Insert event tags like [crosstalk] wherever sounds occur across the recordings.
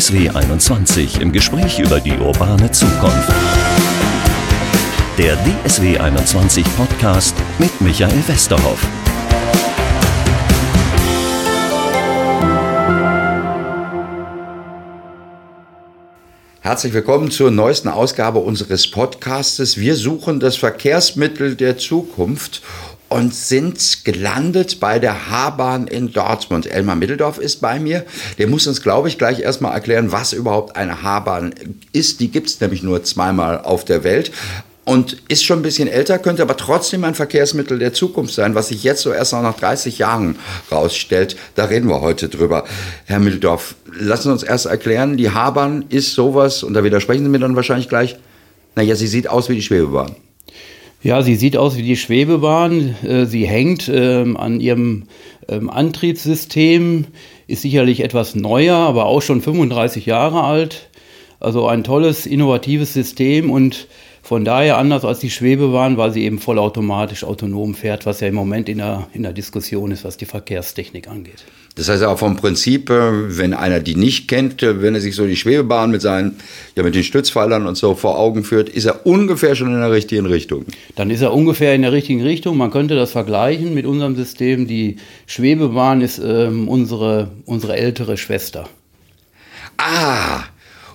DSW 21 im Gespräch über die urbane Zukunft. Der DSW 21 Podcast mit Michael Westerhoff. Herzlich willkommen zur neuesten Ausgabe unseres Podcastes. Wir suchen das Verkehrsmittel der Zukunft und sind gelandet bei der H-Bahn in Dortmund. Elmar Mitteldorf ist bei mir. Der muss uns, glaube ich, gleich erstmal erklären, was überhaupt eine H-Bahn ist. Die gibt es nämlich nur zweimal auf der Welt und ist schon ein bisschen älter, könnte aber trotzdem ein Verkehrsmittel der Zukunft sein, was sich jetzt so erst noch nach 30 Jahren rausstellt. Da reden wir heute drüber. Herr Mitteldorf, lassen Sie uns erst erklären, die H-Bahn ist sowas, und da widersprechen Sie mir dann wahrscheinlich gleich, naja, sie sieht aus wie die Schwebebahn. Ja, sie sieht aus wie die Schwebebahn. Äh, sie hängt ähm, an ihrem ähm, Antriebssystem, ist sicherlich etwas neuer, aber auch schon 35 Jahre alt. Also ein tolles, innovatives System und von daher anders als die Schwebebahn, weil sie eben vollautomatisch autonom fährt, was ja im Moment in der, in der Diskussion ist, was die Verkehrstechnik angeht. Das heißt auch vom Prinzip, äh, wenn einer die nicht kennt, äh, wenn er sich so die Schwebebahn mit seinen, ja mit den Stützpfeilern und so vor Augen führt, ist er ungefähr schon in der richtigen Richtung. Dann ist er ungefähr in der richtigen Richtung. Man könnte das vergleichen mit unserem System. Die Schwebebahn ist ähm, unsere, unsere ältere Schwester. Ah,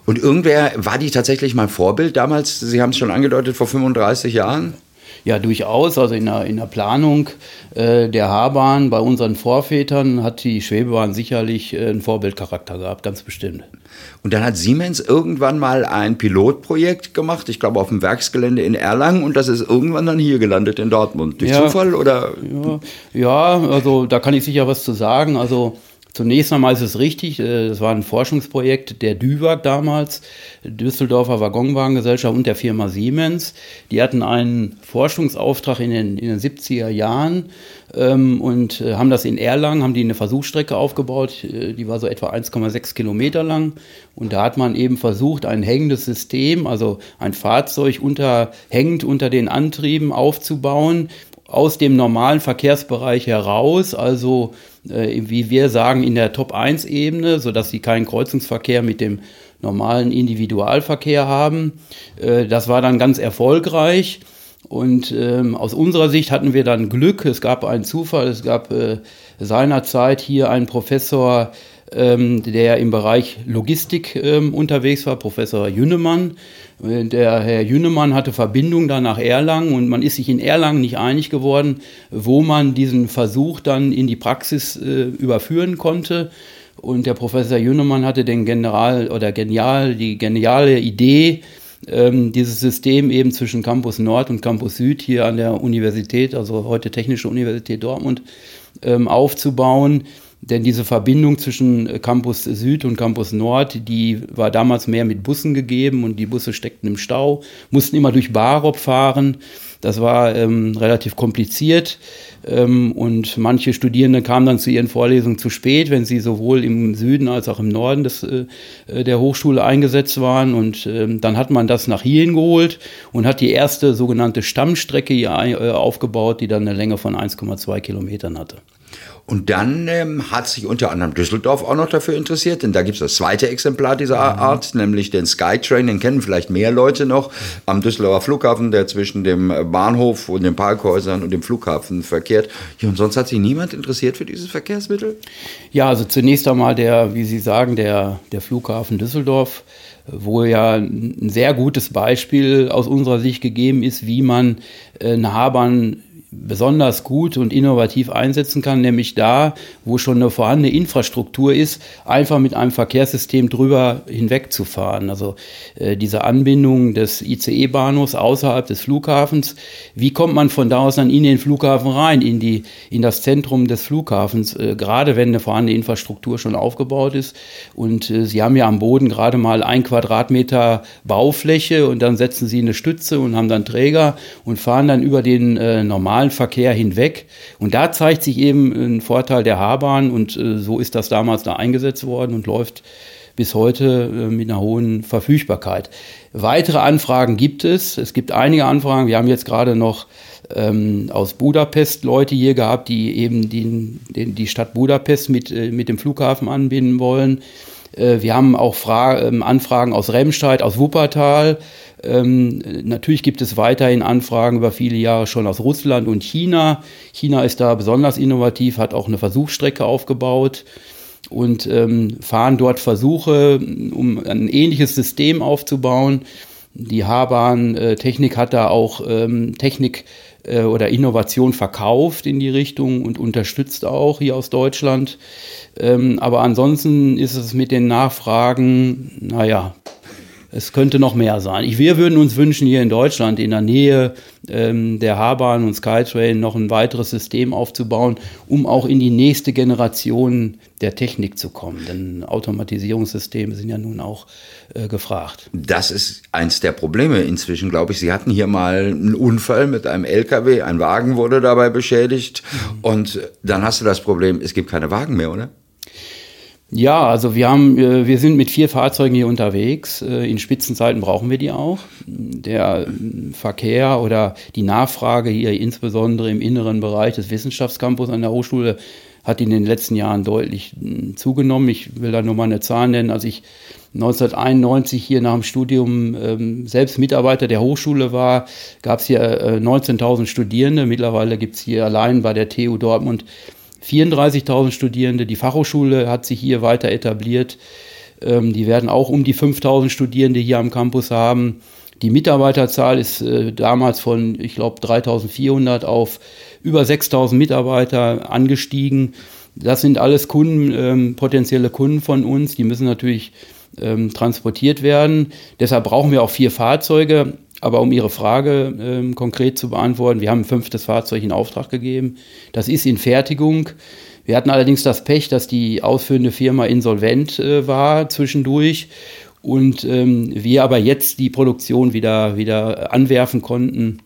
und irgendwer, war die tatsächlich mein Vorbild damals? Sie haben es schon angedeutet, vor 35 Jahren? Ja, durchaus. Also in der, in der Planung äh, der H-Bahn bei unseren Vorvätern hat die Schwebebahn sicherlich äh, einen Vorbildcharakter gehabt, ganz bestimmt. Und dann hat Siemens irgendwann mal ein Pilotprojekt gemacht, ich glaube auf dem Werksgelände in Erlangen, und das ist irgendwann dann hier gelandet in Dortmund. Durch ja, Zufall oder? Ja, ja, also da kann ich sicher was zu sagen. Also Zunächst einmal ist es richtig, äh, das war ein Forschungsprojekt der DÜWAG damals, Düsseldorfer Waggonwagengesellschaft und der Firma Siemens. Die hatten einen Forschungsauftrag in den, in den 70er Jahren ähm, und äh, haben das in Erlangen, haben die eine Versuchsstrecke aufgebaut, äh, die war so etwa 1,6 Kilometer lang. Und da hat man eben versucht, ein hängendes System, also ein Fahrzeug unter, hängend unter den Antrieben aufzubauen, aus dem normalen Verkehrsbereich heraus, also wie wir sagen, in der Top-1-Ebene, sodass sie keinen Kreuzungsverkehr mit dem normalen Individualverkehr haben. Äh, das war dann ganz erfolgreich. Und ähm, aus unserer Sicht hatten wir dann Glück. Es gab einen Zufall. Es gab äh, seinerzeit hier einen Professor, ähm, der im Bereich Logistik ähm, unterwegs war, Professor Jünnemann. Äh, der Herr Jünnemann hatte Verbindung da nach Erlangen und man ist sich in Erlangen nicht einig geworden, wo man diesen Versuch dann in die Praxis äh, überführen konnte. Und der Professor Jünnemann hatte den General oder genial, die geniale Idee, ähm, dieses System eben zwischen Campus Nord und Campus Süd hier an der Universität, also heute Technische Universität Dortmund, ähm, aufzubauen denn diese Verbindung zwischen äh, Campus Süd und Campus Nord, die war damals mehr mit Bussen gegeben und die Busse steckten im Stau, mussten immer durch Barop fahren. Das war ähm, relativ kompliziert und manche Studierende kamen dann zu ihren Vorlesungen zu spät, wenn sie sowohl im Süden als auch im Norden des, äh, äh der Hochschule eingesetzt waren. Und ähm, dann hat man das nach Hien geholt und hat die erste sogenannte Stammstrecke hier äh, aufgebaut, die dann eine Länge von 1,2 Kilometern hatte. Und dann ähm, hat sich unter anderem Düsseldorf auch noch dafür interessiert, denn da gibt es das zweite Exemplar dieser mhm. Art, nämlich den Skytrain, den kennen vielleicht mehr Leute noch, am Düsseldorfer Flughafen, der zwischen dem Bahnhof und den Parkhäusern und dem Flughafen verkehrt. Ja, und sonst hat sich niemand interessiert für dieses Verkehrsmittel? Ja, also zunächst einmal der, wie Sie sagen, der, der Flughafen Düsseldorf wo ja ein sehr gutes Beispiel aus unserer Sicht gegeben ist, wie man äh, eine Habern besonders gut und innovativ einsetzen kann, nämlich da, wo schon eine vorhandene Infrastruktur ist, einfach mit einem Verkehrssystem drüber hinwegzufahren. Also äh, diese Anbindung des ICE-Bahnhofs außerhalb des Flughafens, wie kommt man von da aus dann in den Flughafen rein, in, die, in das Zentrum des Flughafens, äh, gerade wenn eine vorhandene Infrastruktur schon aufgebaut ist. Und äh, Sie haben ja am Boden gerade mal ein Quadratmeter Baufläche und dann setzen Sie eine Stütze und haben dann Träger und fahren dann über den äh, normalen normalen Verkehr hinweg. Und da zeigt sich eben ein Vorteil der H-Bahn und äh, so ist das damals da eingesetzt worden und läuft bis heute äh, mit einer hohen Verfügbarkeit. Weitere Anfragen gibt es. Es gibt einige Anfragen. Wir haben jetzt gerade noch ähm, aus Budapest Leute hier gehabt, die eben die, die Stadt Budapest mit, äh, mit dem Flughafen anbinden wollen. Äh, wir haben auch Fra ähm, Anfragen aus Remscheid, aus Wuppertal. Ähm, natürlich gibt es weiterhin Anfragen über viele Jahre schon aus Russland und China. China ist da besonders innovativ, hat auch eine Versuchsstrecke aufgebaut und ähm, fahren dort Versuche, um ein ähnliches System aufzubauen. Die H-Bahn-Technik äh, hat da auch ähm, Technik äh, oder Innovation verkauft in die Richtung und unterstützt auch hier aus Deutschland. Ähm, aber ansonsten ist es mit den Nachfragen, naja, es könnte noch mehr sein. Ich, wir würden uns wünschen, hier in Deutschland in der Nähe ähm, der H-Bahn und Skytrain noch ein weiteres System aufzubauen, um auch in die nächste Generation der Technik zu kommen. Denn Automatisierungssysteme sind ja nun auch äh, gefragt. Das ist eins der Probleme inzwischen, glaube ich. Sie hatten hier mal einen Unfall mit einem LKW, ein Wagen wurde dabei beschädigt mhm. und dann hast du das Problem, es gibt keine Wagen mehr, oder? Ja, also wir haben, äh, wir sind mit vier Fahrzeugen hier unterwegs. Äh, in Spitzenzeiten brauchen wir die auch. Der Verkehr oder die Nachfrage hier insbesondere im inneren Bereich des Wissenschaftscampus an der Hochschule hat in den letzten Jahren deutlich zugenommen. Ich will da nur mal eine Zahl nennen. Als ich 1991 hier nach dem Studium ähm, selbst Mitarbeiter der Hochschule war, gab es hier äh, 19.000 Studierende. Mittlerweile gibt es hier allein bei der TU Dortmund 34.000 Studierende. Die Fachhochschule hat sich hier weiter etabliert. Ähm, die werden auch um die 5.000 Studierende hier am Campus haben. Die Mitarbeiterzahl ist äh, damals von, ich glaube, 3.400 auf über 6.000 Mitarbeiter angestiegen. Das sind alles Kunden, ähm, potenzielle Kunden von uns. Die müssen natürlich ähm, transportiert werden. Deshalb brauchen wir auch vier Fahrzeuge. Aber um Ihre Frage ähm, konkret zu beantworten, wir haben ein fünftes Fahrzeug in Auftrag gegeben. Das ist in Fertigung. Wir hatten allerdings das Pech, dass die ausführende Firma insolvent äh, war zwischendurch und ähm, wir aber jetzt die Produktion wieder, wieder anwerfen konnten.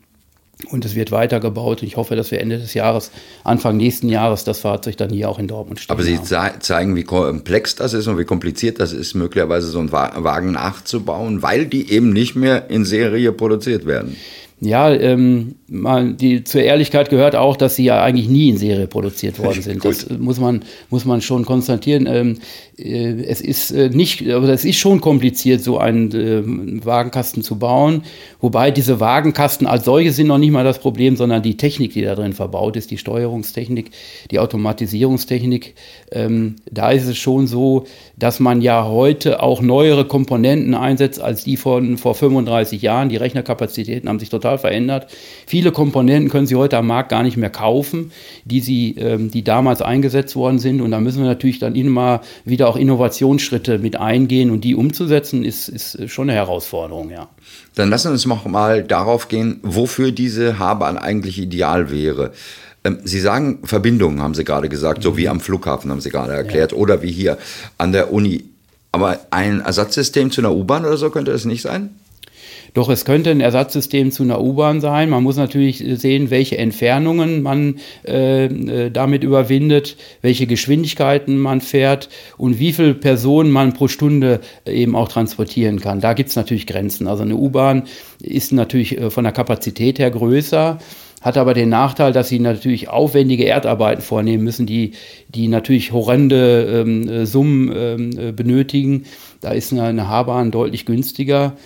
Und es wird weitergebaut. Ich hoffe, dass wir Ende des Jahres, Anfang nächsten Jahres, das Fahrzeug dann hier auch in Dortmund stehen Aber Sie haben. zeigen, wie komplex das ist und wie kompliziert das ist, möglicherweise so einen Wagen nachzubauen, weil die eben nicht mehr in Serie produziert werden. Ja, ähm, mal, die, zur Ehrlichkeit gehört auch, dass sie ja eigentlich nie in Serie produziert [laughs] worden sind. das muss man, muss man schon konstatieren. Ähm, äh, es ist äh, nicht, aber es ist schon kompliziert, so einen äh, Wagenkasten zu bauen. Wobei diese Wagenkasten als solche sind noch nicht mal das Problem, sondern die Technik, die da drin verbaut ist, die Steuerungstechnik, die Automatisierungstechnik. Ähm, da ist es schon so, dass man ja heute auch neuere Komponenten einsetzt als die von vor 35 Jahren. Die Rechnerkapazitäten haben sich total verändert. Viele Komponenten können Sie heute am Markt gar nicht mehr kaufen, die sie, ähm, die damals eingesetzt worden sind. Und da müssen wir natürlich dann immer wieder auch Innovationsschritte mit eingehen und die umzusetzen, ist, ist schon eine Herausforderung, ja. Dann lassen wir uns noch mal darauf gehen, wofür diese H-Bahn eigentlich ideal wäre. Ähm, sie sagen Verbindungen, haben Sie gerade gesagt, so wie mhm. am Flughafen, haben Sie gerade erklärt, ja. oder wie hier an der Uni. Aber ein Ersatzsystem zu einer U-Bahn oder so könnte das nicht sein? Doch es könnte ein Ersatzsystem zu einer U-Bahn sein. Man muss natürlich sehen, welche Entfernungen man äh, äh, damit überwindet, welche Geschwindigkeiten man fährt und wie viele Personen man pro Stunde eben auch transportieren kann. Da gibt es natürlich Grenzen. Also eine U-Bahn ist natürlich äh, von der Kapazität her größer hat aber den Nachteil, dass sie natürlich aufwendige Erdarbeiten vornehmen müssen, die, die natürlich horrende ähm, äh, Summen ähm, äh, benötigen. Da ist eine, eine H-Bahn deutlich günstiger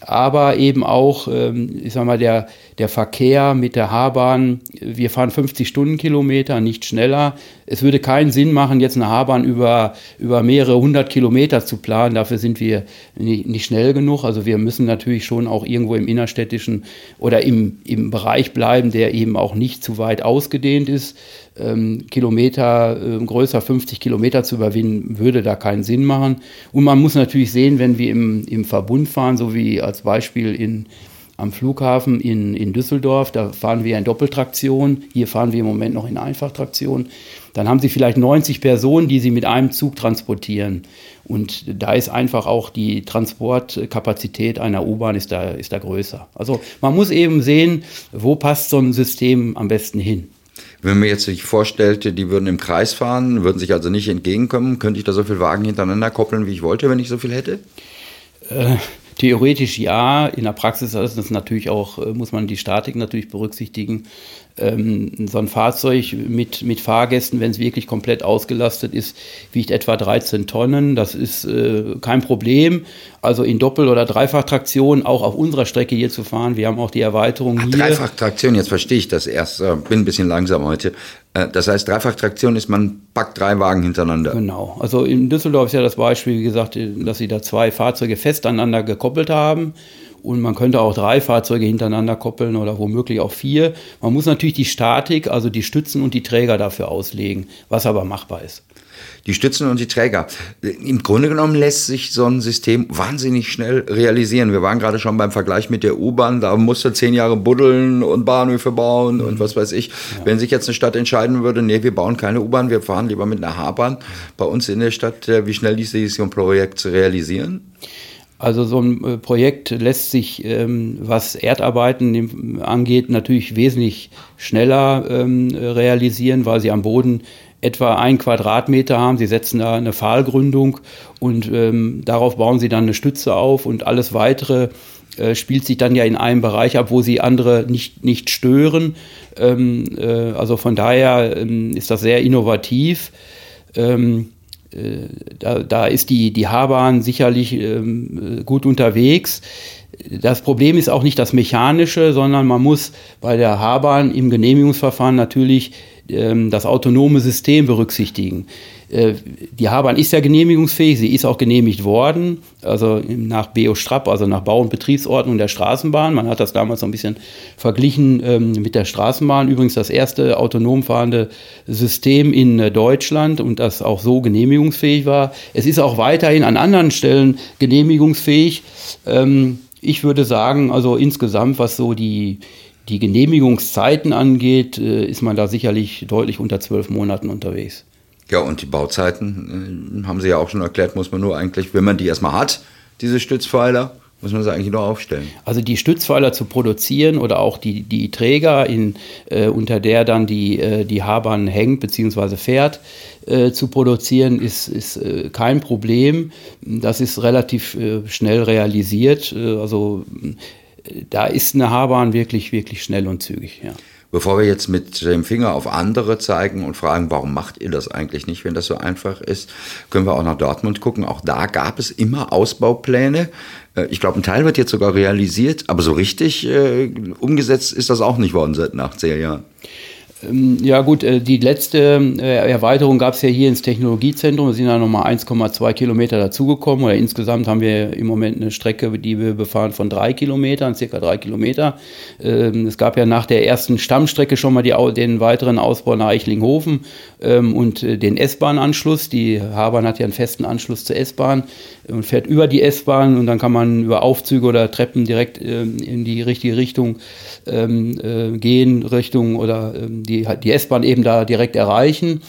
aber eben auch, ähm, ich sag mal, der, der Verkehr mit der H-Bahn. Wir fahren 50 Stundenkilometer, nicht schneller. Es würde keinen Sinn machen, jetzt eine H-Bahn über, über mehrere hundert Kilometer zu planen. Dafür sind wir nicht, nicht, schnell genug. Also wir müssen natürlich schon auch irgendwo im innerstädtischen oder im, im Bereich bleiben, der eben auch nicht zu weit ausgedehnt ist ähm, Kilometer äh, größer, 50 Kilometer zu überwinden, würde da keinen Sinn machen. Und man muss natürlich sehen, wenn wir im, im Verbund fahren, so wie als Beispiel in, am Flughafen in, in Düsseldorf, da fahren wir in Doppeltraktion, hier fahren wir im Moment noch in Einfachtraktion, dann haben Sie vielleicht 90 Personen, die Sie mit einem Zug transportieren. Und da ist einfach auch die Transportkapazität einer U-Bahn ist da, ist da größer. Also man muss eben sehen, wo passt so ein System am besten hin. Wenn man jetzt sich vorstellte, die würden im Kreis fahren, würden sich also nicht entgegenkommen, könnte ich da so viele Wagen hintereinander koppeln, wie ich wollte, wenn ich so viel hätte? Äh, theoretisch ja, in der Praxis ist das natürlich auch, äh, muss man die Statik natürlich berücksichtigen. Ähm, so ein Fahrzeug mit, mit Fahrgästen, wenn es wirklich komplett ausgelastet ist, wiegt etwa 13 Tonnen. Das ist äh, kein Problem. Also in Doppel- oder Dreifachtraktion auch auf unserer Strecke hier zu fahren. Wir haben auch die Erweiterung Ach, hier. Dreifach-Traktion, jetzt verstehe ich das erst. Äh, bin ein bisschen langsam heute. Äh, das heißt, Dreifach-Traktion ist, man packt drei Wagen hintereinander. Genau. Also in Düsseldorf ist ja das Beispiel, wie gesagt, dass sie da zwei Fahrzeuge fest aneinander gekoppelt haben. Und man könnte auch drei Fahrzeuge hintereinander koppeln oder womöglich auch vier. Man muss natürlich die Statik, also die Stützen und die Träger dafür auslegen, was aber machbar ist. Die Stützen und die Träger. Im Grunde genommen lässt sich so ein System wahnsinnig schnell realisieren. Wir waren gerade schon beim Vergleich mit der U-Bahn. Da musste zehn Jahre buddeln und Bahnhöfe bauen mhm. und was weiß ich. Ja. Wenn sich jetzt eine Stadt entscheiden würde, nee, wir bauen keine U-Bahn, wir fahren lieber mit einer H-Bahn bei uns in der Stadt, äh, wie schnell ließ sich so ein Projekt realisieren? Also so ein äh, Projekt lässt sich, ähm, was Erdarbeiten angeht, natürlich wesentlich schneller ähm, realisieren, weil sie am Boden etwa ein Quadratmeter haben. Sie setzen da eine Pfahlgründung und ähm, darauf bauen sie dann eine Stütze auf und alles weitere äh, spielt sich dann ja in einem Bereich ab, wo sie andere nicht, nicht stören. Ähm, äh, also von daher ähm, ist das sehr innovativ. Ähm, äh, da, da ist die, die H-Bahn sicherlich ähm, gut unterwegs. Das Problem ist auch nicht das Mechanische, sondern man muss bei der H-Bahn im Genehmigungsverfahren natürlich das autonome System berücksichtigen. Äh, die H-Bahn ist ja genehmigungsfähig, sie ist auch genehmigt worden, also nach BO-Strap, also nach Bau- und Betriebsordnung der Straßenbahn. Man hat das damals so ein bisschen verglichen ähm, mit der Straßenbahn. Übrigens das erste autonom fahrende System in äh, Deutschland und das auch so genehmigungsfähig war. Es ist auch weiterhin an anderen Stellen genehmigungsfähig. Ähm, ich würde sagen, also insgesamt, was so die, die Genehmigungszeiten angeht, äh, ist man da sicherlich deutlich unter zwölf Monaten unterwegs. Ja, und die Bauzeiten, äh, haben Sie ja auch schon erklärt, muss man nur eigentlich, wenn man die erstmal hat, diese Stützpfeiler, muss man sie eigentlich nur aufstellen. Also die Stützpfeiler zu produzieren oder auch die, die Träger, in, äh, unter der dann die, äh, die Haarbahn hängt bzw. fährt, äh, zu produzieren, ist, ist äh, kein Problem. Das ist relativ schnell realisiert. Also da ist eine Haarbahn wirklich, wirklich schnell und zügig. Ja. Bevor wir jetzt mit dem Finger auf andere zeigen und fragen, warum macht ihr das eigentlich nicht, wenn das so einfach ist, können wir auch nach Dortmund gucken. Auch da gab es immer Ausbaupläne. Äh, ich glaube, ein Teil wird jetzt sogar realisiert, aber so richtig äh, umgesetzt ist das auch nicht worden seit nach zehn Jahren. Ähm, ja gut, äh, die letzte äh, Erweiterung gab es ja hier ins Technologiezentrum. Da sind da nochmal 1,2 Kilometer dazugekommen. Oder insgesamt haben wir im Moment eine Strecke, die wir befahren von drei Kilometern, circa drei Kilometer. Ähm, es gab ja nach der ersten Stammstrecke schon mal die, den weiteren Ausbau nach Eichlinghofen ähm, und äh, den S-Bahn-Anschluss. Die Habahn hat ja einen festen Anschluss zur S-Bahn und fährt über die S-Bahn und dann kann man über Aufzüge oder Treppen direkt in die richtige Richtung gehen, Richtung oder die, die S-Bahn eben da direkt erreichen.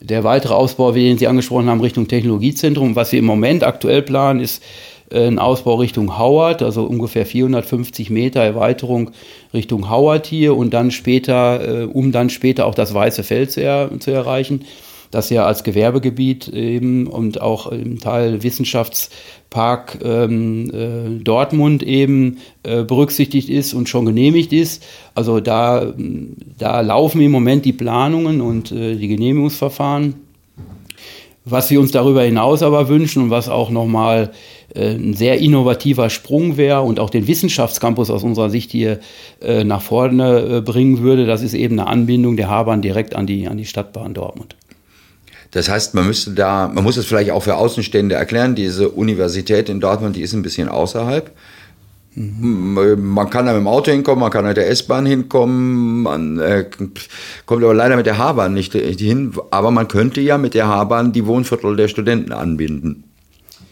Der weitere Ausbau, den Sie angesprochen haben, Richtung Technologiezentrum. Was wir im Moment aktuell planen, ist äh, ein Ausbau Richtung Howard, also ungefähr 450 Meter Erweiterung Richtung Howard hier und dann später, äh, um dann später auch das Weiße Feld zu, er, zu erreichen das ja als Gewerbegebiet eben und auch im Teil Wissenschaftspark ähm, äh, Dortmund eben äh, berücksichtigt ist und schon genehmigt ist. Also da, da laufen im Moment die Planungen und äh, die Genehmigungsverfahren. Was wir uns darüber hinaus aber wünschen und was auch nochmal äh, ein sehr innovativer Sprung wäre und auch den Wissenschaftscampus aus unserer Sicht hier äh, nach vorne äh, bringen würde, das ist eben eine Anbindung der Habahn direkt an die, an die Stadtbahn Dortmund. Das heißt, man müsste da, man muss es vielleicht auch für Außenstehende erklären, diese Universität in Dortmund, die ist ein bisschen außerhalb. Man kann da mit dem Auto hinkommen, man kann mit der S-Bahn hinkommen, man äh, kommt aber leider mit der H-Bahn nicht hin, aber man könnte ja mit der H-Bahn die Wohnviertel der Studenten anbinden.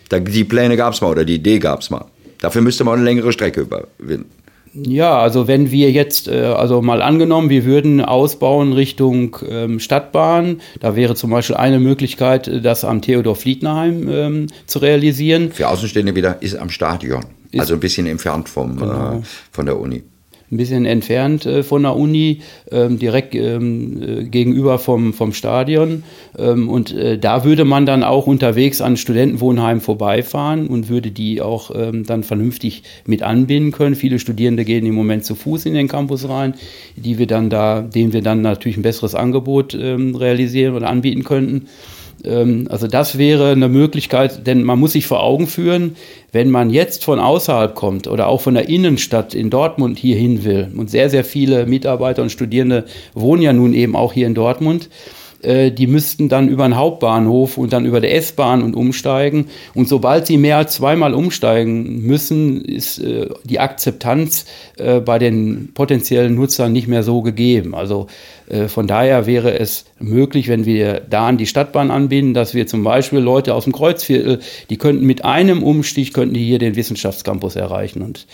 Da, die Pläne gab es mal oder die Idee gab es mal. Dafür müsste man eine längere Strecke überwinden. Ja, also wenn wir jetzt, äh, also mal angenommen, wir würden ausbauen Richtung ähm, Stadtbahn, da wäre zum Beispiel eine Möglichkeit, das am Theodor Fliednerheim ähm, zu realisieren. Für Außenstehende wieder ist am Stadion, also ein bisschen entfernt vom, äh, genau. äh, von der Uni. Ein bisschen entfernt äh, von der Uni, ähm, direkt ähm, äh, gegenüber vom, vom Stadion. Ähm, und äh, da würde man dann auch unterwegs an Studentenwohnheimen vorbeifahren und würde die auch ähm, dann vernünftig mit anbinden können. Viele Studierende gehen im Moment zu Fuß in den Campus rein, die wir dann da, denen wir dann natürlich ein besseres Angebot ähm, realisieren oder anbieten könnten. Ähm, also das wäre eine Möglichkeit, denn man muss sich vor Augen führen, wenn man jetzt von außerhalb kommt oder auch von der Innenstadt in Dortmund hier hin will, und sehr, sehr viele Mitarbeiter und Studierende wohnen ja nun eben auch hier in Dortmund, äh, die müssten dann über den Hauptbahnhof und dann über der S-Bahn und umsteigen. Und sobald sie mehr als zweimal umsteigen müssen, ist äh, die Akzeptanz äh, bei den potenziellen Nutzern nicht mehr so gegeben. Also von daher wäre es möglich, wenn wir da an die Stadtbahn anbinden, dass wir zum Beispiel Leute aus dem Kreuzviertel, die könnten mit einem Umstieg, könnten die hier den Wissenschaftscampus erreichen. Und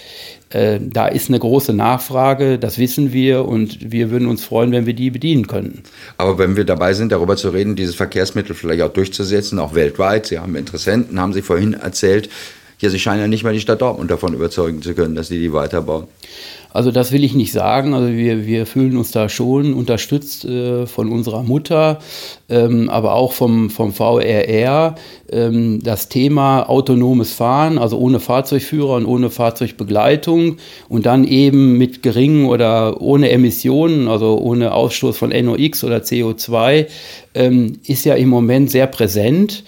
äh, da ist eine große Nachfrage, das wissen wir und wir würden uns freuen, wenn wir die bedienen könnten. Aber wenn wir dabei sind, darüber zu reden, dieses Verkehrsmittel vielleicht auch durchzusetzen, auch weltweit, Sie haben Interessenten, haben Sie vorhin erzählt, ja, Sie scheinen ja nicht mal die Stadt Dortmund davon überzeugen zu können, dass sie die weiterbauen. Also das will ich nicht sagen. Also wir, wir fühlen uns da schon unterstützt äh, von unserer Mutter, ähm, aber auch vom, vom VRR. Ähm, das Thema autonomes Fahren, also ohne Fahrzeugführer und ohne Fahrzeugbegleitung und dann eben mit geringen oder ohne Emissionen, also ohne Ausstoß von NOx oder CO2, ähm, ist ja im Moment sehr präsent.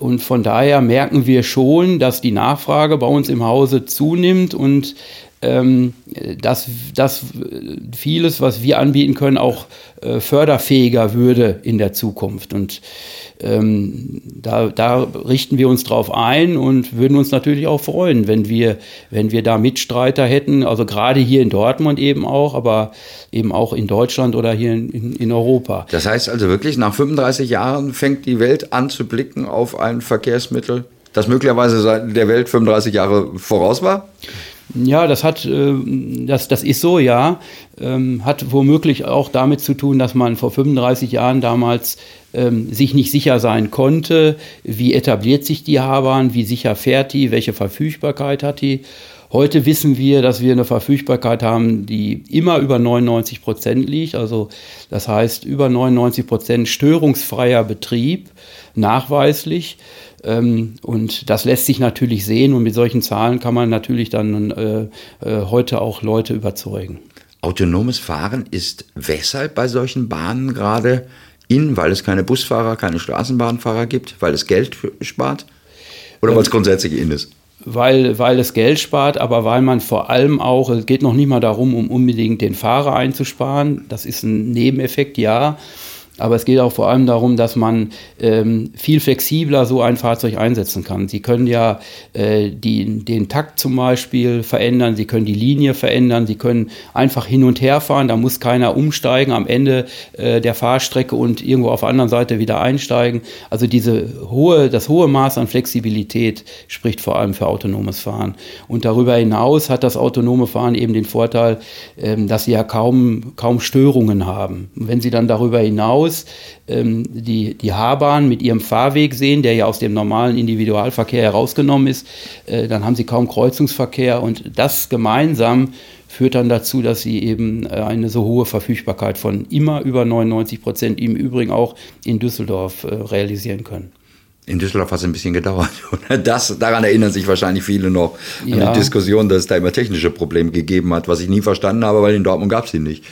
Und von daher merken wir schon, dass die Nachfrage bei uns im Hause zunimmt und dass, dass vieles, was wir anbieten können, auch äh, förderfähiger würde in der Zukunft. Und ähm, da, da richten wir uns drauf ein und würden uns natürlich auch freuen, wenn wir, wenn wir da Mitstreiter hätten, also gerade hier in Dortmund eben auch, aber eben auch in Deutschland oder hier in, in, in Europa. Das heißt also wirklich, nach 35 Jahren fängt die Welt an zu blicken auf ein Verkehrsmittel, das möglicherweise der Welt 35 Jahre voraus war? Ja, das hat, äh, das, das ist so, ja. Ähm, hat womöglich auch damit zu tun, dass man vor 35 Jahren damals ähm, sich nicht sicher sein konnte, wie etabliert sich die Habahn, wie sicher fährt die, welche Verfügbarkeit hat die. Heute wissen wir, dass wir eine Verfügbarkeit haben, die immer über 99 Prozent liegt. Also das heißt über 99 Prozent störungsfreier Betrieb, nachweislich. Ähm, und das lässt sich natürlich sehen und mit solchen Zahlen kann man natürlich dann äh, äh, heute auch Leute überzeugen. Autonomes Fahren ist weshalb bei solchen Bahnen gerade in, weil es keine Busfahrer, keine Straßenbahnfahrer gibt, weil es Geld spart oder weil es ähm, grundsätzlich in ist? Weil, weil es Geld spart, aber weil man vor allem auch, es geht noch nicht mal darum, um unbedingt den Fahrer einzusparen, das ist ein Nebeneffekt, ja, aber es geht auch vor allem darum, dass man ähm, viel flexibler so ein Fahrzeug einsetzen kann. Sie können ja äh, die, den Takt zum Beispiel verändern, Sie können die Linie verändern, Sie können einfach hin und her fahren, da muss keiner umsteigen am Ende äh, der Fahrstrecke und irgendwo auf der anderen Seite wieder einsteigen. Also diese hohe, das hohe Maß an Flexibilität spricht vor allem für autonomes Fahren. Und darüber hinaus hat das autonome Fahren eben den Vorteil, ähm, dass Sie ja kaum, kaum Störungen haben. Wenn Sie dann darüber hinaus aus ähm, die, die H-Bahn mit ihrem Fahrweg sehen, der ja aus dem normalen Individualverkehr herausgenommen ist, äh, dann haben sie kaum Kreuzungsverkehr und das gemeinsam führt dann dazu, dass sie eben äh, eine so hohe Verfügbarkeit von immer über 99 Prozent im Übrigen auch in Düsseldorf äh, realisieren können. In Düsseldorf hat es ein bisschen gedauert. [laughs] Das, daran erinnern sich wahrscheinlich viele noch an ja. die Diskussion, dass es da immer technische Probleme gegeben hat, was ich nie verstanden habe, weil in Dortmund gab es sie nicht.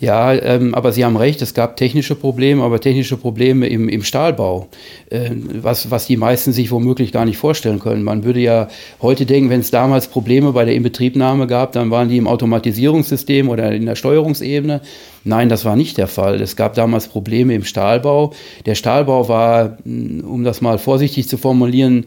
Ja, ähm, aber Sie haben recht, es gab technische Probleme, aber technische Probleme im, im Stahlbau, äh, was, was die meisten sich womöglich gar nicht vorstellen können. Man würde ja heute denken, wenn es damals Probleme bei der Inbetriebnahme gab, dann waren die im Automatisierungssystem oder in der Steuerungsebene. Nein, das war nicht der Fall. Es gab damals Probleme im Stahlbau. Der Stahlbau war, um das mal vorsichtig zu formulieren,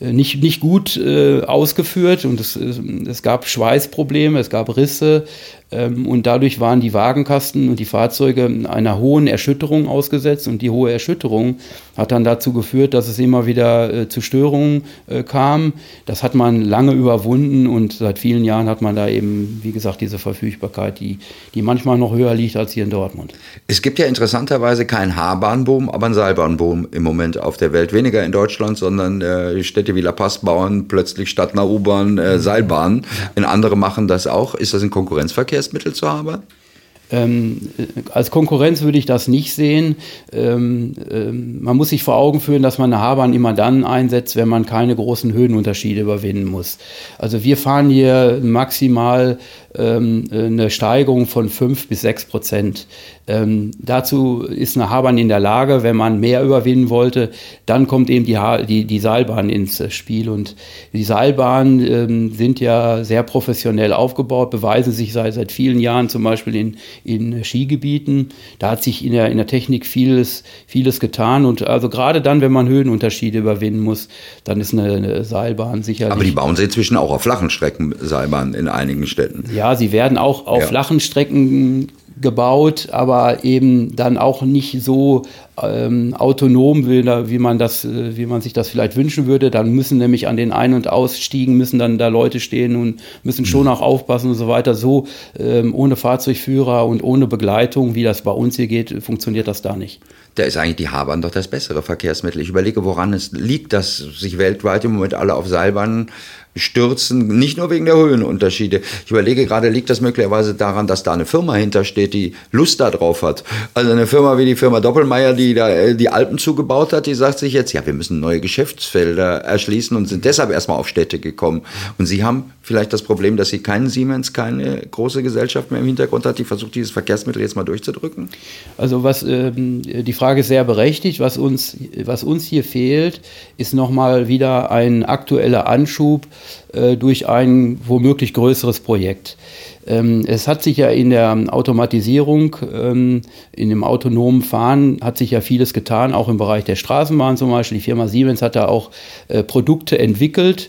nicht, nicht gut äh, ausgeführt und es, es gab Schweißprobleme, es gab Risse, ähm, und dadurch waren die Wagenkasten und die Fahrzeuge einer hohen Erschütterung ausgesetzt. Und die hohe Erschütterung hat dann dazu geführt, dass es immer wieder äh, zu Störungen äh, kam. Das hat man lange überwunden und seit vielen Jahren hat man da eben, wie gesagt, diese Verfügbarkeit, die, die manchmal noch höher liegt als hier in Dortmund. Es gibt ja interessanterweise keinen H-Bahnboom, aber einen Seilbahnboom im Moment auf der Welt. Weniger in Deutschland, sondern äh, Städte Städte wie La Paz bauen plötzlich statt einer U-Bahn äh, Seilbahnen. In andere machen das auch. Ist das ein Konkurrenzverkehrsmittel zu haben? Ähm, äh, als Konkurrenz würde ich das nicht sehen. Ähm, ähm, man muss sich vor Augen führen, dass man eine Haarbahn immer dann einsetzt, wenn man keine großen Höhenunterschiede überwinden muss. Also wir fahren hier maximal ähm, eine Steigerung von 5 bis 6 Prozent. Ähm, dazu ist eine Haarbahn in der Lage, wenn man mehr überwinden wollte, dann kommt eben die, ha die, die Seilbahn ins Spiel. Und die Seilbahnen ähm, sind ja sehr professionell aufgebaut, beweisen sich seit, seit vielen Jahren zum Beispiel in, in Skigebieten. Da hat sich in der, in der Technik vieles, vieles getan. Und also gerade dann, wenn man Höhenunterschiede überwinden muss, dann ist eine, eine Seilbahn sicherlich. Aber die bauen sie inzwischen auch auf flachen Strecken Seilbahnen in einigen Städten. Ja, ja, sie werden auch auf ja. flachen Strecken gebaut, aber eben dann auch nicht so ähm, autonom, wie, wie, man das, äh, wie man sich das vielleicht wünschen würde. Dann müssen nämlich an den Ein- und Ausstiegen müssen dann da Leute stehen und müssen schon mhm. auch aufpassen und so weiter. So ähm, ohne Fahrzeugführer und ohne Begleitung, wie das bei uns hier geht, funktioniert das da nicht. Da ist eigentlich die Haarbahn doch das bessere Verkehrsmittel. Ich überlege, woran es liegt, dass sich weltweit im Moment alle auf Seilbahnen stürzen, nicht nur wegen der Höhenunterschiede. Ich überlege gerade, liegt das möglicherweise daran, dass da eine Firma hintersteht, die Lust darauf hat. Also eine Firma wie die Firma Doppelmeier, die da äh, die Alpen zugebaut hat, die sagt sich jetzt, ja, wir müssen neue Geschäftsfelder erschließen und sind deshalb erstmal auf Städte gekommen. Und sie haben vielleicht das Problem, dass sie keinen Siemens, keine große Gesellschaft mehr im Hintergrund hat, die versucht, dieses Verkehrsmittel jetzt mal durchzudrücken? Also was ähm, die Frage ist sehr berechtigt. Was uns, was uns hier fehlt, ist nochmal wieder ein aktueller Anschub äh, durch ein womöglich größeres Projekt. Ähm, es hat sich ja in der Automatisierung, ähm, in dem autonomen Fahren, hat sich ja vieles getan, auch im Bereich der Straßenbahn zum Beispiel. Die Firma Siemens hat da auch äh, Produkte entwickelt.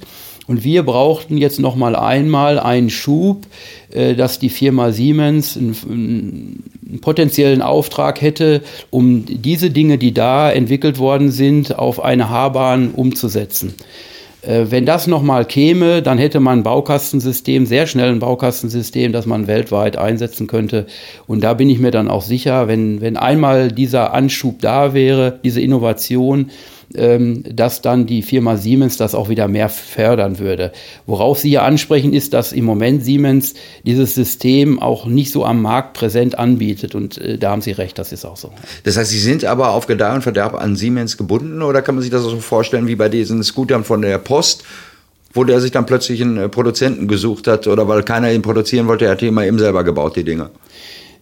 Und wir brauchten jetzt noch mal einmal einen Schub, äh, dass die Firma Siemens einen, einen, potenziellen Auftrag hätte, um diese Dinge, die da entwickelt worden sind, auf eine Haarbahn umzusetzen. Äh, wenn das nochmal käme, dann hätte man ein Baukastensystem, sehr schnell ein Baukastensystem, das man weltweit einsetzen könnte. Und da bin ich mir dann auch sicher, wenn, wenn einmal dieser Anschub da wäre, diese Innovation, dass dann die Firma Siemens das auch wieder mehr fördern würde. Worauf Sie ja ansprechen, ist, dass im Moment Siemens dieses System auch nicht so am Markt präsent anbietet. Und äh, da haben Sie recht, das ist auch so. Das heißt, Sie sind aber auf Gedeih und Verderb an Siemens gebunden oder kann man sich das so vorstellen wie bei diesen Scootern von der Post? wo der sich dann plötzlich einen äh, Produzenten gesucht hat oder weil keiner ihn produzieren wollte, er hat die immer eben selber gebaut, die Dinge.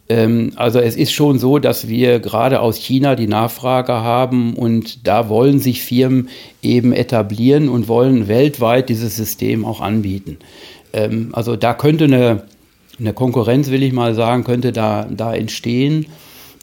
Ähm, also es ist schon so, dass wir gerade aus China die Nachfrage haben und da wollen sich Firmen eben etablieren und wollen weltweit dieses System auch anbieten. Ähm, also da könnte eine, eine Konkurrenz, will ich mal sagen, könnte da, da entstehen.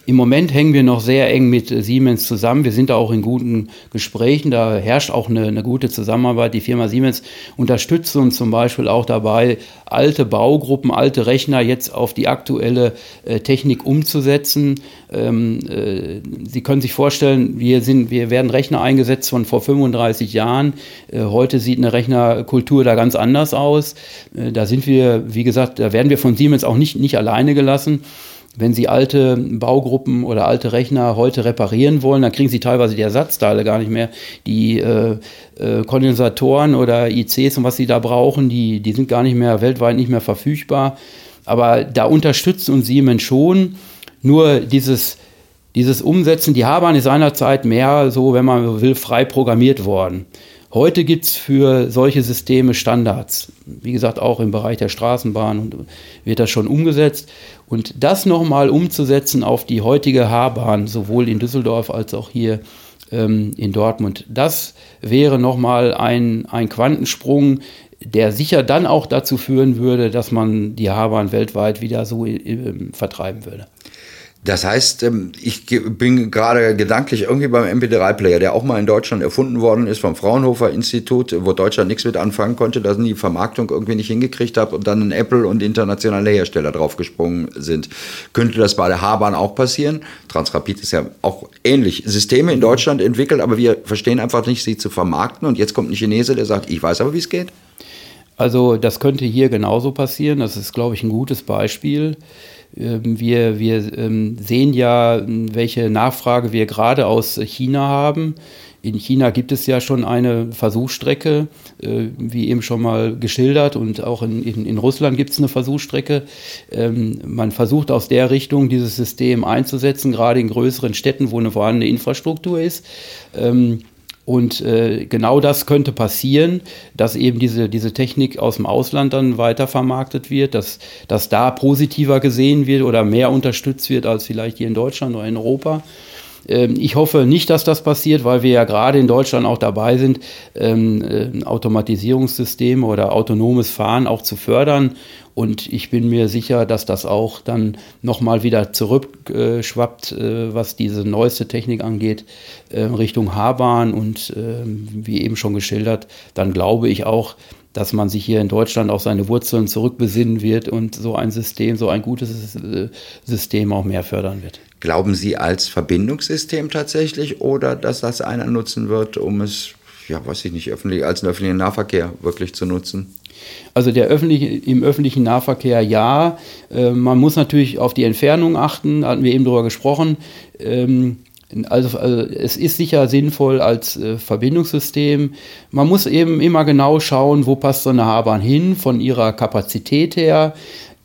Im Moment hängen wir noch sehr eng mit Siemens zusammen. Wir sind da auch in guten Gesprächen. Da herrscht auch eine, eine, gute Zusammenarbeit. Die Firma Siemens unterstützt uns zum Beispiel auch dabei, alte Baugruppen, alte Rechner jetzt auf die aktuelle äh, Technik umzusetzen. Ähm, äh, Sie können sich vorstellen, wir, sind, wir werden Rechner eingesetzt von vor 35 Jahren. Äh, heute sieht eine Rechnerkultur da ganz anders aus. Äh, da sind wir, wie gesagt, da werden wir von Siemens auch nicht, nicht alleine gelassen. Wenn Sie alte Baugruppen oder alte Rechner heute reparieren wollen, dann kriegen Sie teilweise die Ersatzteile gar nicht mehr. Die äh, äh, Kondensatoren oder ICs und was Sie da brauchen, die, die sind gar nicht mehr weltweit nicht mehr verfügbar. Aber da unterstützt uns Siemens schon. Nur dieses, dieses Umsetzen, die Habahn ist seinerzeit mehr so, wenn man will, frei programmiert worden. Heute gibt es für solche Systeme Standards. Wie gesagt, auch im Bereich der Straßenbahn wird das schon umgesetzt. Und das nochmal umzusetzen auf die heutige H-Bahn, sowohl in Düsseldorf als auch hier ähm, in Dortmund, das wäre nochmal ein, ein Quantensprung, der sicher dann auch dazu führen würde, dass man die H-Bahn weltweit wieder so äh, vertreiben würde. Das heißt, ähm, ich bin gerade gedanklich irgendwie beim MP3-Player, der auch mal in Deutschland erfunden worden ist vom Fraunhofer Institut, wo Deutschland nichts mit anfangen konnte, dass die Vermarktung irgendwie nicht hingekriegt hat und dann ein Apple und internationale Hersteller draufgesprungen sind. Könnte das bei der H-Bahn auch passieren? Transrapid ist ja auch ähnlich. Systeme in Deutschland entwickelt, aber wir verstehen einfach nicht, sie zu vermarkten. Und jetzt kommt ein Chinese, der sagt, ich weiß aber, wie es geht. Also das könnte hier genauso passieren. Das ist, glaube ich, ein gutes Beispiel. Ähm, wir, wir ähm, sehen ja, welche Nachfrage wir gerade aus China haben. In China gibt es ja schon eine Versuchsstrecke, äh, wie eben schon mal geschildert, und auch in, in, in Russland gibt es eine Versuchsstrecke. Ähm, man versucht aus der Richtung dieses System einzusetzen, gerade in größeren Städten, wo eine vorhandene Infrastruktur ist. Und äh, genau das könnte passieren, dass eben diese, diese Technik aus dem Ausland dann weiter vermarktet wird, dass, dass da positiver gesehen wird oder mehr unterstützt wird als vielleicht hier in Deutschland oder in Europa. Ähm, ich hoffe nicht, dass das passiert, weil wir ja gerade in Deutschland auch dabei sind, ähm, äh, Automatisierungssysteme oder autonomes Fahren auch zu fördern. Und ich bin mir sicher, dass das auch dann nochmal wieder zurückschwappt, äh, was diese neueste Technik angeht, äh, Richtung H-Bahn. Und ähm, wie eben schon geschildert, dann glaube ich auch, dass man sich hier in Deutschland auf seine Wurzeln zurückbesinnen wird und so ein System, so ein gutes System auch mehr fördern wird. Glauben Sie als Verbindungssystem tatsächlich oder dass das einer nutzen wird, um es, ja, weiß ich nicht, öffentlich, als einen öffentlichen Nahverkehr wirklich zu nutzen? Also der öffentliche, im öffentlichen Nahverkehr ja. Äh, man muss natürlich auf die Entfernung achten, hatten wir eben drüber gesprochen. Ähm, also, also, es ist sicher sinnvoll als äh, Verbindungssystem. Man muss eben immer genau schauen, wo passt so eine H-Bahn hin von ihrer Kapazität her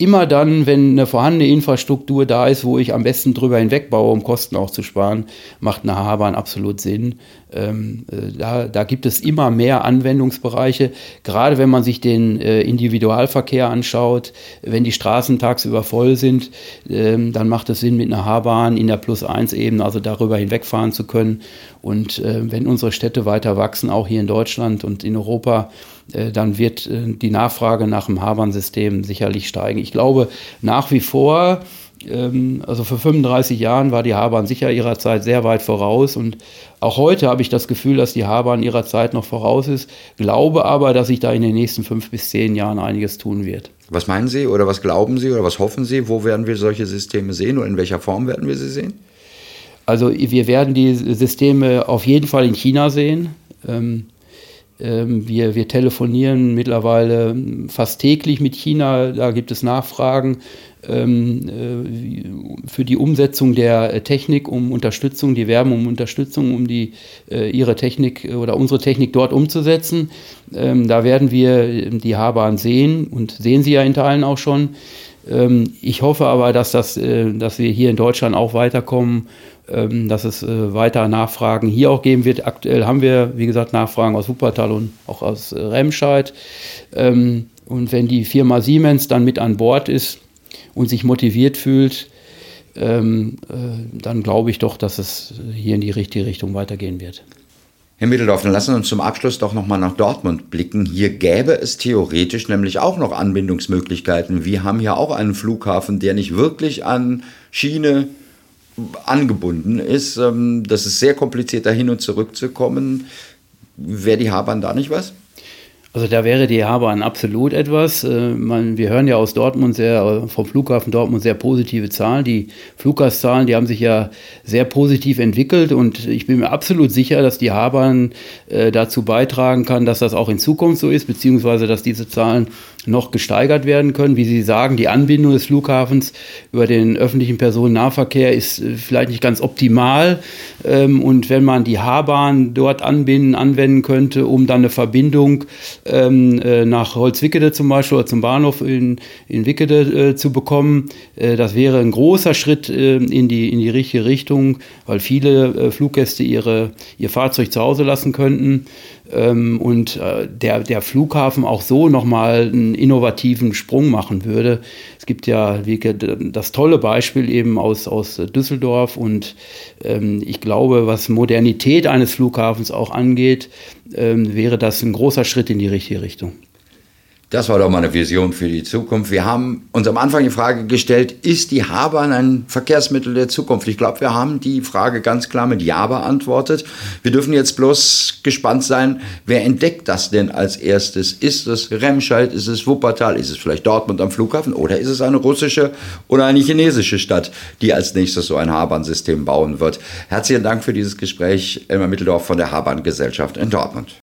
immer dann, wenn eine vorhandene Infrastruktur da ist, wo ich am besten drüber hinweg baue, um Kosten auch zu sparen, macht eine H-Bahn absolut Sinn. Ähm, äh, da, da, gibt es immer mehr Anwendungsbereiche, gerade wenn man sich den äh, Individualverkehr anschaut, wenn die Straßen tagsüber voll sind, ähm, dann macht es Sinn, mit einer H-Bahn in der Plus-1-Ebene, also darüber hinwegfahren zu können. Und äh, wenn unsere Städte weiter wachsen, auch hier in Deutschland und in Europa, dann wird äh, die Nachfrage nach dem H-Bahn-System sicherlich steigen. Ich glaube nach wie vor, ähm, also vor 35 Jahren war die H-Bahn sicher ihrer Zeit sehr weit voraus und auch heute habe ich das Gefühl, dass die H-Bahn ihrer Zeit noch voraus ist, glaube aber, dass sich da in den nächsten fünf bis zehn Jahren einiges tun wird. Was meinen Sie oder was glauben Sie oder was hoffen Sie? Wo werden wir solche Systeme sehen und in welcher Form werden wir sie sehen? Also wir werden die Systeme auf jeden Fall in China sehen. Ähm, wir, wir telefonieren mittlerweile fast täglich mit China, da gibt es Nachfragen ähm, äh, für die Umsetzung der Technik, um Unterstützung, die werben um Unterstützung, um die, äh, ihre Technik oder unsere Technik dort umzusetzen. Ähm, da werden wir die H-Bahn sehen und sehen sie ja in Teilen auch schon. ich hoffe aber, dass, das, äh, dass wir hier in Deutschland auch weiterkommen ähm, dass es äh, weiter Nachfragen hier auch geben wird. Aktuell haben wir, wie gesagt, Nachfragen aus Wuppertal und auch aus äh, Remscheid. Ähm, und wenn die Firma Siemens dann mit an Bord ist und sich motiviert fühlt, ähm, äh, dann glaube ich doch, dass es hier in die richtige Richtung weitergehen wird. Herr Mitteldorf, dann lassen wir uns zum Abschluss doch nochmal nach Dortmund blicken. Hier gäbe es theoretisch nämlich auch noch Anbindungsmöglichkeiten. Wir haben hier auch einen Flughafen, der nicht wirklich an Schiene angebunden ist. Ähm, das ist sehr kompliziert, da hin und zurück zu kommen. Wäre die H-Bahn da nicht was? Also da wäre die H-Bahn absolut etwas. Äh, man, wir hören ja aus Dortmund sehr, vom Flughafen Dortmund sehr positive Zahlen. Die Fluggastzahlen, die haben sich ja sehr positiv entwickelt und ich bin mir absolut sicher, dass die H-Bahn äh, dazu beitragen kann, dass das auch in Zukunft so ist, beziehungsweise dass diese Zahlen noch gesteigert werden können. Wie Sie sagen, die Anbindung des Flughafens über den öffentlichen Personennahverkehr ist äh, vielleicht nicht ganz optimal. Ähm, und wenn man die H-Bahn dort anbinden, anwenden könnte, um dann eine Verbindung ähm, äh, nach Holzwickede zum Beispiel oder zum Bahnhof in, in Wickede äh, zu bekommen, das wäre ein großer Schritt in, die, in die richtige Richtung, weil viele Fluggäste ihre, ihr Fahrzeug zu Hause lassen könnten und äh, der, der Flughafen auch so nochmal einen innovativen Sprung machen würde. Es gibt ja wie, das tolle Beispiel eben aus, aus Düsseldorf und ähm, ich glaube, was Modernität eines Flughafens auch angeht, ähm, wäre das ein großer Schritt in die richtige Richtung. Das war doch mal eine Vision für die Zukunft. Wir haben uns am Anfang die Frage gestellt, ist die H-Bahn ein Verkehrsmittel der Zukunft? Ich glaube, wir haben die Frage ganz klar mit Ja beantwortet. Wir dürfen jetzt bloß gespannt sein, wer entdeckt das denn als erstes? Ist es Remscheid, ist es Wuppertal, ist es vielleicht Dortmund am Flughafen oder ist es eine russische oder eine chinesische Stadt, die als nächstes so ein H-Bahn-System bauen wird? Herzlichen Dank für dieses Gespräch, Elmar Mitteldorf von der H-Bahn-Gesellschaft in Dortmund.